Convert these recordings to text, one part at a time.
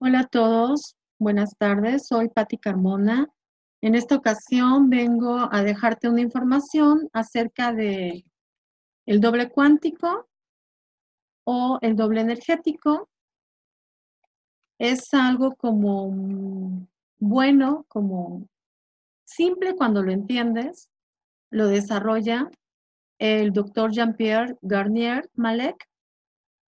Hola a todos, buenas tardes, soy Patti Carmona. En esta ocasión vengo a dejarte una información acerca de el doble cuántico o el doble energético. Es algo como bueno, como simple cuando lo entiendes. Lo desarrolla el doctor Jean-Pierre Garnier Malek.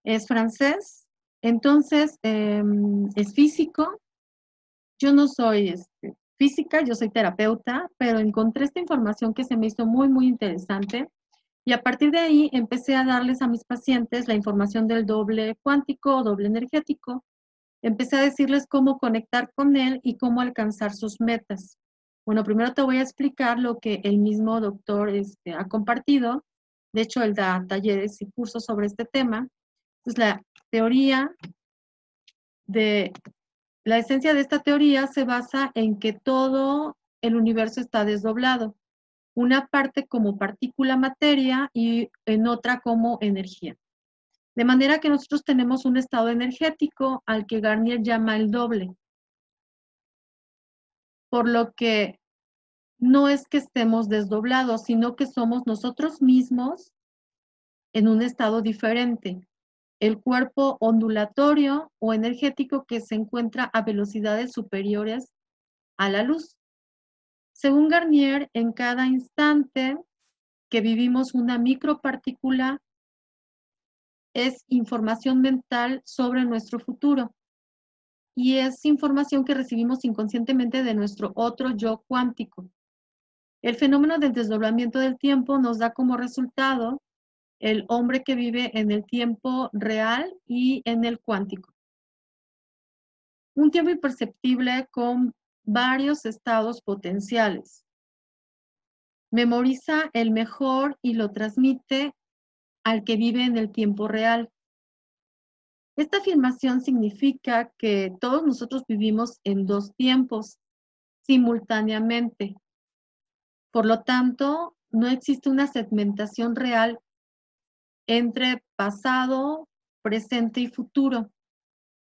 Es francés entonces, em, es físico. Yo no soy este, física, yo soy terapeuta, pero encontré esta información que se me hizo muy, muy interesante. Y a partir de ahí empecé a darles a mis pacientes la información del doble cuántico, doble energético. Empecé a decirles cómo conectar con él y cómo alcanzar sus metas. Bueno, primero te voy a explicar lo que el mismo doctor este, ha compartido. De hecho, él da talleres y cursos sobre este tema. Entonces, la teoría de la esencia de esta teoría se basa en que todo el universo está desdoblado, una parte como partícula materia y en otra como energía. De manera que nosotros tenemos un estado energético al que Garnier llama el doble. Por lo que no es que estemos desdoblados, sino que somos nosotros mismos en un estado diferente el cuerpo ondulatorio o energético que se encuentra a velocidades superiores a la luz. Según Garnier, en cada instante que vivimos una micropartícula es información mental sobre nuestro futuro y es información que recibimos inconscientemente de nuestro otro yo cuántico. El fenómeno del desdoblamiento del tiempo nos da como resultado el hombre que vive en el tiempo real y en el cuántico. Un tiempo imperceptible con varios estados potenciales. Memoriza el mejor y lo transmite al que vive en el tiempo real. Esta afirmación significa que todos nosotros vivimos en dos tiempos simultáneamente. Por lo tanto, no existe una segmentación real entre pasado, presente y futuro.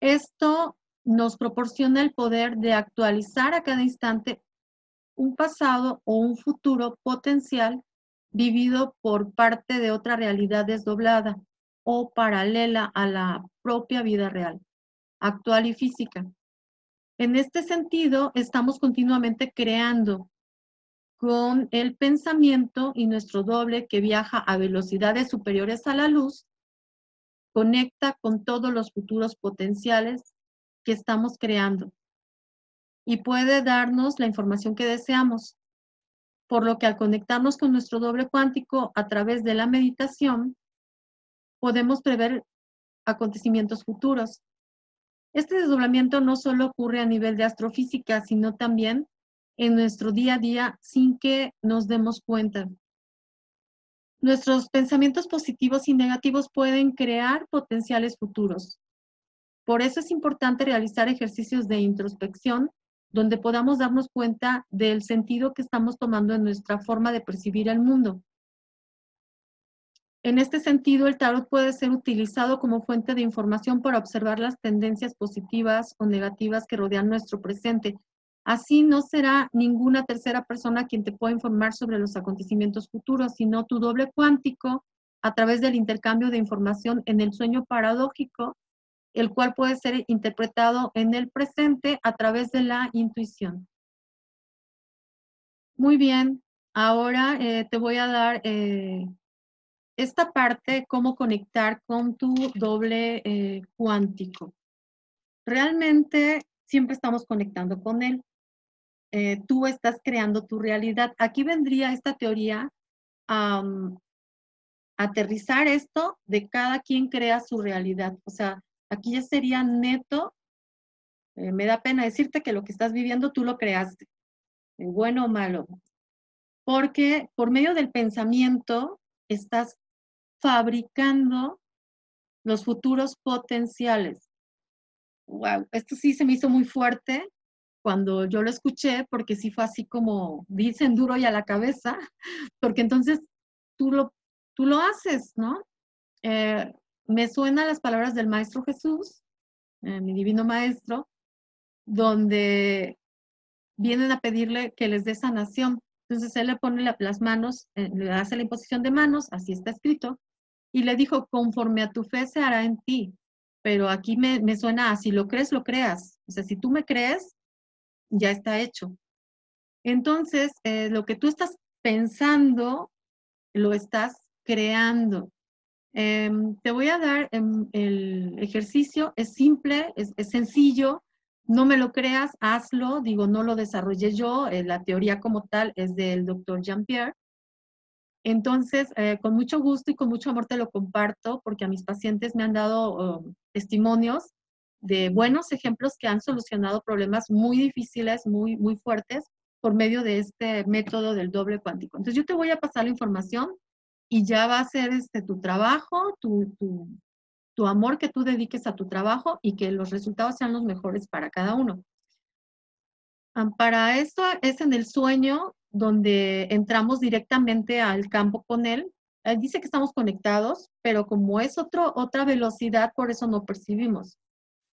Esto nos proporciona el poder de actualizar a cada instante un pasado o un futuro potencial vivido por parte de otra realidad desdoblada o paralela a la propia vida real, actual y física. En este sentido, estamos continuamente creando con el pensamiento y nuestro doble que viaja a velocidades superiores a la luz, conecta con todos los futuros potenciales que estamos creando y puede darnos la información que deseamos. Por lo que al conectarnos con nuestro doble cuántico a través de la meditación, podemos prever acontecimientos futuros. Este desdoblamiento no solo ocurre a nivel de astrofísica, sino también en nuestro día a día sin que nos demos cuenta. Nuestros pensamientos positivos y negativos pueden crear potenciales futuros. Por eso es importante realizar ejercicios de introspección donde podamos darnos cuenta del sentido que estamos tomando en nuestra forma de percibir el mundo. En este sentido, el tarot puede ser utilizado como fuente de información para observar las tendencias positivas o negativas que rodean nuestro presente, Así no será ninguna tercera persona quien te pueda informar sobre los acontecimientos futuros, sino tu doble cuántico a través del intercambio de información en el sueño paradójico, el cual puede ser interpretado en el presente a través de la intuición. Muy bien, ahora eh, te voy a dar eh, esta parte, cómo conectar con tu doble eh, cuántico. Realmente siempre estamos conectando con él. Eh, tú estás creando tu realidad. Aquí vendría esta teoría a aterrizar esto de cada quien crea su realidad. O sea, aquí ya sería neto, eh, me da pena decirte que lo que estás viviendo tú lo creaste, eh, bueno o malo, porque por medio del pensamiento estás fabricando los futuros potenciales. Wow, esto sí se me hizo muy fuerte cuando yo lo escuché, porque sí fue así como dicen duro y a la cabeza, porque entonces tú lo, tú lo haces, ¿no? Eh, me suenan las palabras del Maestro Jesús, eh, mi divino Maestro, donde vienen a pedirle que les dé sanación. Entonces él le pone las manos, eh, le hace la imposición de manos, así está escrito, y le dijo, conforme a tu fe se hará en ti. Pero aquí me, me suena a, si lo crees, lo creas. O sea, si tú me crees, ya está hecho. Entonces, eh, lo que tú estás pensando, lo estás creando. Em, te voy a dar em, el ejercicio, es simple, es, sencillo, no me lo creas, hazlo, digo, no lo desarrollé yo, eh, la teoría como tal es del doctor Jean-Pierre. Entonces, eh, con mucho gusto y con mucho amor te lo comparto porque a mis pacientes me han dado oh, testimonios de buenos ejemplos que han solucionado problemas muy difíciles, muy, muy fuertes por medio de este método del doble cuántico. Entonces, yo te voy a pasar la información y ya va a ser este, tu trabajo, tu, tu, tu amor que tú dediques a tu trabajo y que los resultados sean los mejores para cada uno. Para esto es en el sueño donde entramos directamente al campo con él. Él dice que estamos conectados, pero como es otro, otra velocidad, por eso no percibimos.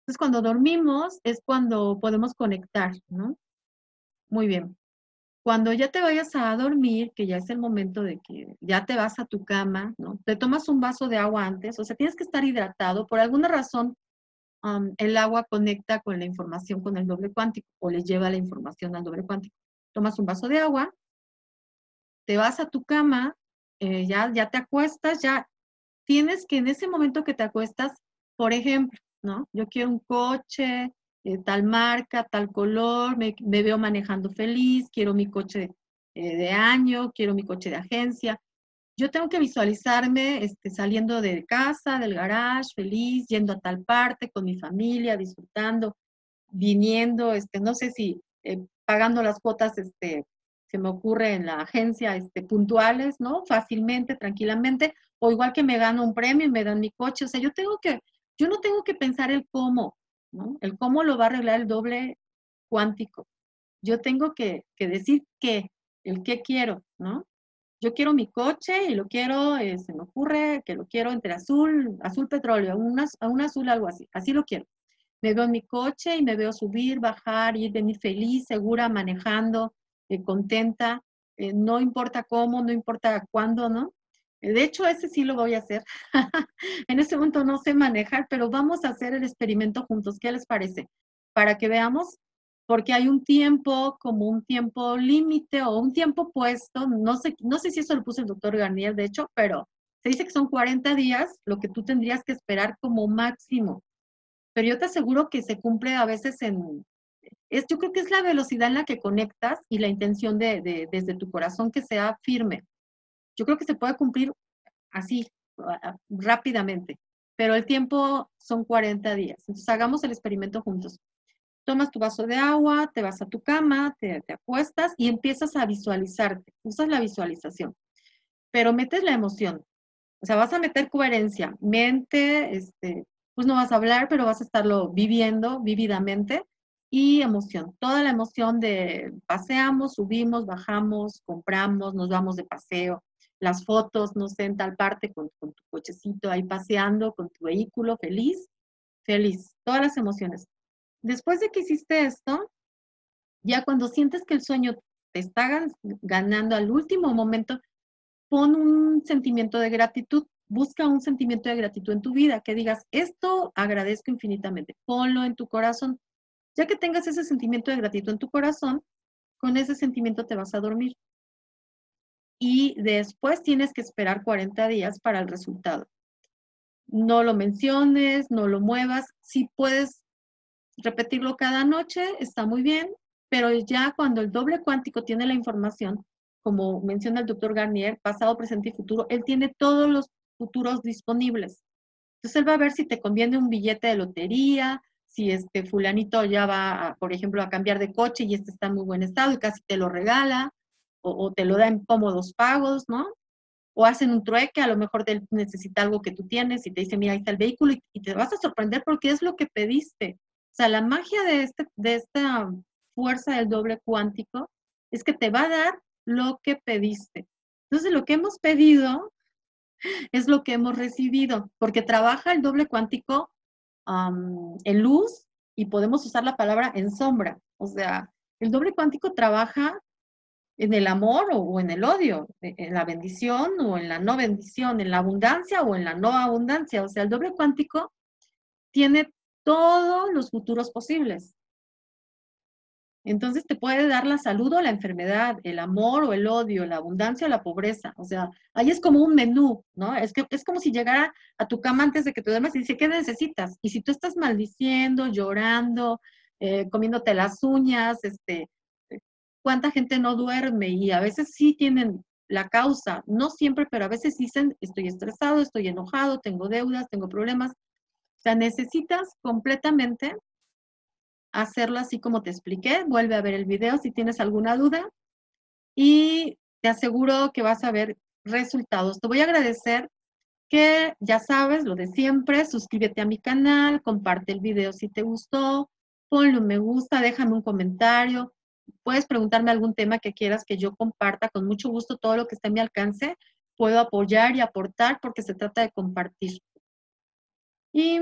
Entonces, cuando dormimos es cuando podemos conectar, ¿no? Muy bien. Cuando ya te vayas a dormir, que ya es el momento de que ya te vas a tu cama, ¿no? Te tomas un vaso de agua antes, o sea, tienes que estar hidratado. Por alguna razón, el agua conecta con la información con el doble cuántico o le lleva la información al doble cuántico. Tomas un vaso de agua, te vas a tu cama, eh, ya, ya te acuestas, ya tienes que en ese momento que te acuestas, por ejemplo, ¿no? Yo quiero un coche, eh, tal marca, tal color, me, veo manejando feliz, quiero mi coche eh, de año, quiero mi coche de agencia. Yo tengo que visualizarme este, saliendo de casa, del garage, feliz, yendo a tal parte con mi familia, disfrutando, viniendo, este, no sé si eh, pagando las cuotas, este, se me ocurre en la agencia, este, puntuales, ¿no? Fácilmente, tranquilamente, o igual que me gano un premio y me dan mi coche. O sea, yo tengo que, yo no tengo que pensar el cómo, el cómo lo va a arreglar el doble cuántico. Yo tengo que, decir qué, el qué quiero, ¿no? Yo quiero mi coche y lo quiero, eh, se me ocurre que lo quiero entre azul, azul petróleo, un, un azul, algo así, así lo quiero. Me veo en mi coche y me veo subir, bajar, ir, venir feliz, segura, manejando, eh, contenta, eh, no importa cómo, no importa cuándo, ¿no? De hecho, ese sí lo voy a hacer. en este momento no sé manejar, pero vamos a hacer el experimento juntos. ¿Qué les parece? Para que veamos, porque hay un tiempo como un tiempo límite o un tiempo puesto. No sé, no sé si eso lo puso el doctor Garnier, de hecho, pero se dice que son 40 días lo que tú tendrías que esperar como máximo. Pero yo te aseguro que se cumple a veces en... Es, yo creo que es la velocidad en la que conectas y la intención de desde tu corazón que sea firme yo creo que se puede cumplir así, rápidamente, pero el tiempo son 40 días. Entonces hagamos el experimento juntos. Tomas tu vaso de agua, te vas a tu cama, te, acuestas y empiezas a visualizarte. Usas la visualización, pero metes la emoción. O sea, vas a meter coherencia, mente, este, pues no vas a hablar, pero vas a estarlo viviendo vividamente y emoción. Toda la emoción de paseamos, subimos, bajamos, compramos, nos vamos de paseo, las fotos, no sé, en tal parte con, tu cochecito ahí paseando, con tu vehículo, feliz, feliz, todas las emociones. Después de que hiciste esto, ya cuando sientes que el sueño te está ganando al último momento, pon un sentimiento de gratitud, busca un sentimiento de gratitud en tu vida, que digas, esto agradezco infinitamente, ponlo en tu corazón. Ya que tengas ese sentimiento de gratitud en tu corazón, con ese sentimiento te vas a dormir y después tienes que esperar 40 días para el resultado. No lo menciones, no lo muevas. Si puedes repetirlo cada noche, está muy bien, pero ya cuando el doble cuántico tiene la información, como menciona el doctor Garnier, pasado, presente y futuro, él tiene todos los futuros disponibles. Entonces él va a ver si te conviene un billete de lotería, si este fulanito ya va, por ejemplo, a cambiar de coche y este está en muy buen estado y casi te lo regala, o, te lo dan cómodos pagos, ¿no? O hacen un trueque, a lo mejor él necesita algo que tú tienes y te dice, mira, ahí está el vehículo y, te vas a sorprender porque es lo que pediste. O sea, la magia de, este, de esta fuerza del doble cuántico es que te va a dar lo que pediste. Entonces, lo que hemos pedido es lo que hemos recibido, porque trabaja el doble cuántico en luz, y podemos usar la palabra en sombra. O sea, el doble cuántico trabaja en el amor o, en el odio, e, en la bendición o en la no bendición, en la abundancia o en la no abundancia. O sea, el doble cuántico tiene todos los futuros posibles. Entonces te puede dar la salud o la enfermedad, el amor o el odio, la abundancia o la pobreza. O sea, ahí es como un menú, ¿no? Es, que, es como si llegara a tu cama antes de que te duermas y dice, ¿qué necesitas? Y si tú estás maldiciendo, llorando, eh, comiéndote las uñas, este, ¿cuánta gente no duerme? Y a veces sí tienen la causa, no siempre, pero a veces dicen, estoy estresado, estoy enojado, tengo deudas, tengo problemas. O sea, necesitas completamente hacerlo así como te expliqué. Vuelve a ver el video si tienes alguna duda y te aseguro que vas a ver resultados. Te voy a agradecer que ya sabes lo de siempre, suscríbete a mi canal, comparte el video si te gustó, ponle un me gusta, déjame un comentario. Puedes preguntarme algún tema que quieras que yo comparta con mucho gusto, todo lo que esté a mi alcance. Puedo apoyar y aportar porque se trata de compartir. Y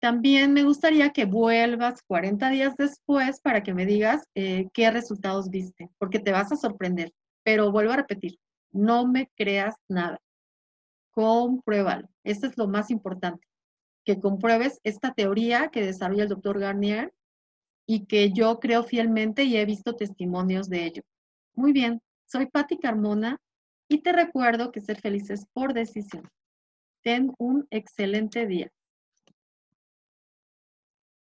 también me gustaría que vuelvas 40 días después para que me digas eh, qué resultados viste, porque te vas a sorprender. Pero vuelvo a repetir, no me creas nada. Compruébalo. Esto es lo más importante, que compruebes esta teoría que desarrolla el doctor Garnier y que yo creo fielmente y he visto testimonios de ello. Muy bien, soy Patti Carmona y te recuerdo que ser feliz es por decisión. Ten un excelente día.